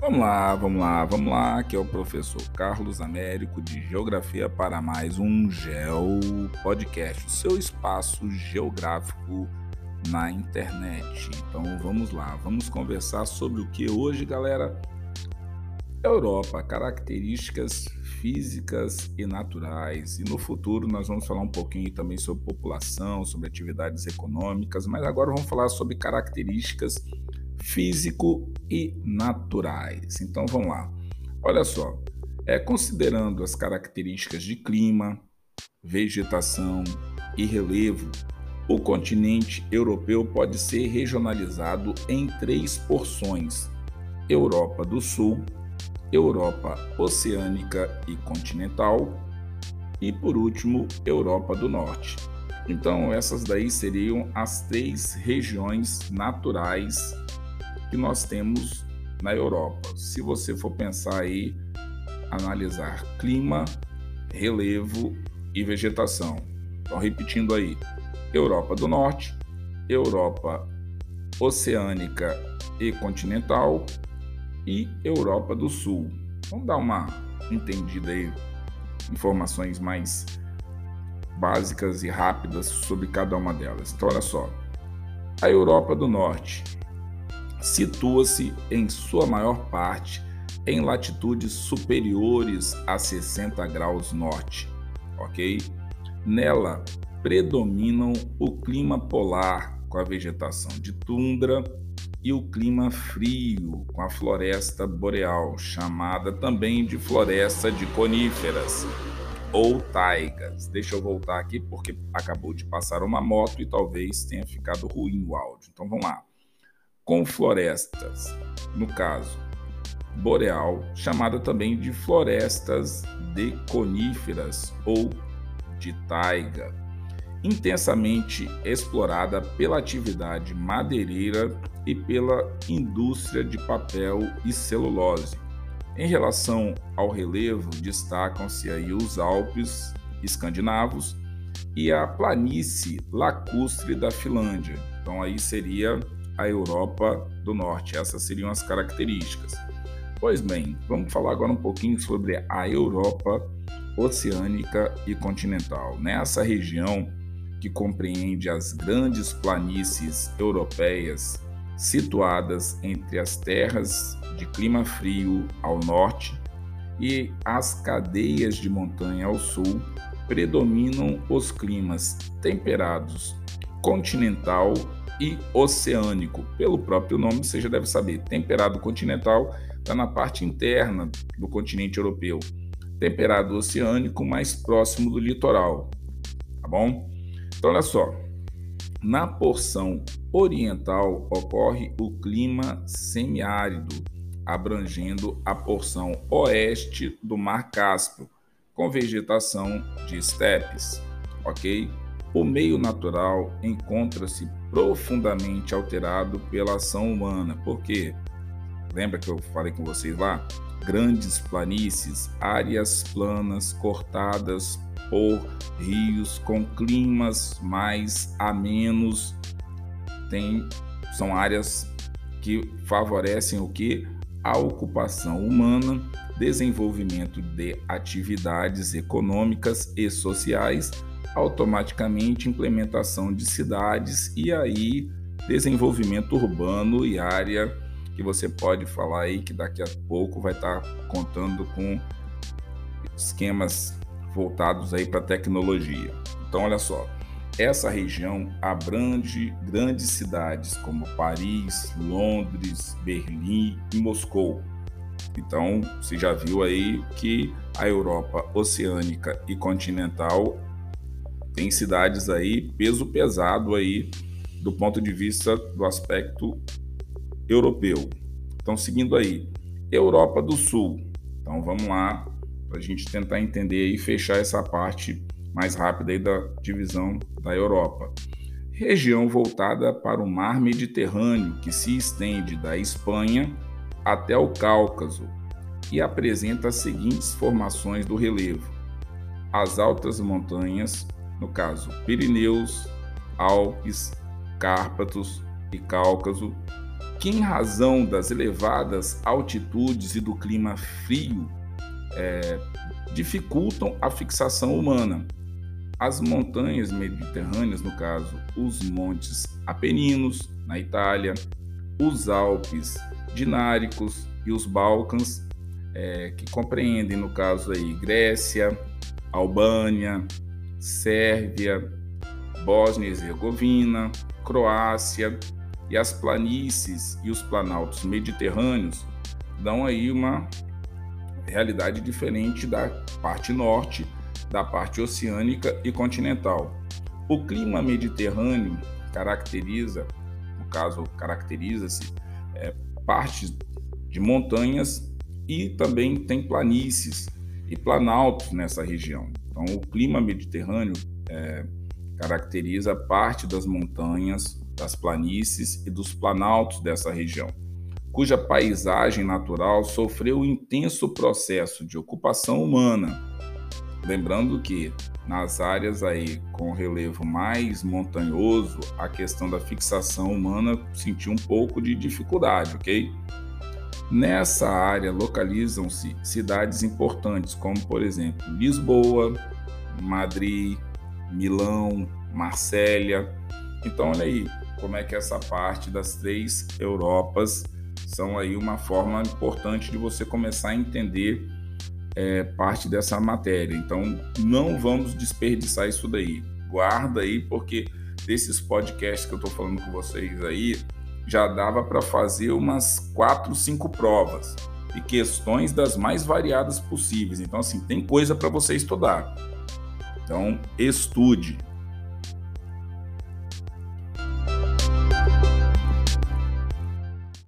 Vamos lá, vamos lá, vamos lá. Aqui é o professor Carlos Américo de Geografia para mais um Geo Podcast, o seu espaço geográfico na internet. Então vamos lá, vamos conversar sobre o que hoje, galera? Europa, características físicas e naturais. E no futuro nós vamos falar um pouquinho também sobre população, sobre atividades econômicas, mas agora vamos falar sobre características físico e naturais. Então vamos lá. Olha só, é considerando as características de clima, vegetação e relevo, o continente europeu pode ser regionalizado em três porções: Europa do Sul, Europa oceânica e continental e, por último, Europa do Norte. Então, essas daí seriam as três regiões naturais que nós temos na Europa. Se você for pensar aí, analisar clima, relevo e vegetação. Então, repetindo aí: Europa do Norte, Europa oceânica e continental e Europa do Sul. Vamos dar uma entendida aí, informações mais básicas e rápidas sobre cada uma delas. Então, olha só: a Europa do Norte situa-se em sua maior parte em latitudes superiores a 60 graus norte, ok? Nela predominam o clima polar com a vegetação de tundra e o clima frio com a floresta boreal, chamada também de floresta de coníferas ou taigas. Deixa eu voltar aqui porque acabou de passar uma moto e talvez tenha ficado ruim o áudio. Então vamos lá com florestas, no caso boreal, chamada também de florestas de coníferas ou de taiga, intensamente explorada pela atividade madeireira e pela indústria de papel e celulose. Em relação ao relevo, destacam-se aí os Alpes escandinavos e a planície lacustre da Finlândia. Então aí seria a Europa do Norte. Essas seriam as características. Pois bem, vamos falar agora um pouquinho sobre a Europa oceânica e continental. Nessa região que compreende as grandes planícies europeias situadas entre as terras de clima frio ao norte e as cadeias de montanha ao sul, predominam os climas temperados continental e oceânico. Pelo próprio nome, você já deve saber. Temperado continental está na parte interna do continente europeu. Temperado oceânico mais próximo do litoral. Tá bom? Então, olha só. Na porção oriental ocorre o clima semiárido, abrangendo a porção oeste do Mar Cáspio, com vegetação de estepes, ok? O meio natural encontra-se profundamente alterado pela ação humana, porque lembra que eu falei com vocês lá? Grandes planícies, áreas planas cortadas por rios com climas mais amenos, tem, são áreas que favorecem o que? A ocupação humana, desenvolvimento de atividades econômicas e sociais automaticamente implementação de cidades e aí desenvolvimento urbano e área que você pode falar aí que daqui a pouco vai estar contando com esquemas voltados aí para tecnologia. Então olha só, essa região abrange grandes cidades como Paris, Londres, Berlim e Moscou. Então, você já viu aí que a Europa oceânica e continental tem cidades aí, peso pesado aí, do ponto de vista do aspecto europeu. Então, seguindo aí, Europa do Sul. Então, vamos lá, para a gente tentar entender e fechar essa parte mais rápida aí da divisão da Europa. Região voltada para o mar Mediterrâneo, que se estende da Espanha até o Cáucaso e apresenta as seguintes formações do relevo: as altas montanhas, no caso Pirineus, Alpes, Cárpatos e Cáucaso, que, em razão das elevadas altitudes e do clima frio, é, dificultam a fixação humana. As montanhas mediterrâneas, no caso, os montes Apeninos, na Itália, os Alpes Dináricos e os Balcãs, é, que compreendem, no caso aí, Grécia, Albânia, Sérvia, Bósnia e Herzegovina, Croácia e as planícies e os planaltos mediterrâneos dão aí uma realidade diferente da parte norte, da parte oceânica e continental. O clima mediterrâneo caracteriza, no caso, caracteriza-se é, partes de montanhas e também tem planícies e planaltos nessa região. Então, o clima mediterrâneo é, caracteriza parte das montanhas, das planícies e dos planaltos dessa região, cuja paisagem natural sofreu um intenso processo de ocupação humana. Lembrando que nas áreas aí com relevo mais montanhoso, a questão da fixação humana sentiu um pouco de dificuldade, ok? Nessa área localizam-se cidades importantes, como por exemplo Lisboa, Madrid, Milão, Marsella. Então, olha aí como é que essa parte das três Europas são aí uma forma importante de você começar a entender é, parte dessa matéria. Então, não vamos desperdiçar isso daí. Guarda aí, porque desses podcasts que eu estou falando com vocês aí, já dava para fazer umas quatro, cinco provas e questões das mais variadas possíveis. Então, assim, tem coisa para você estudar. Então, estude.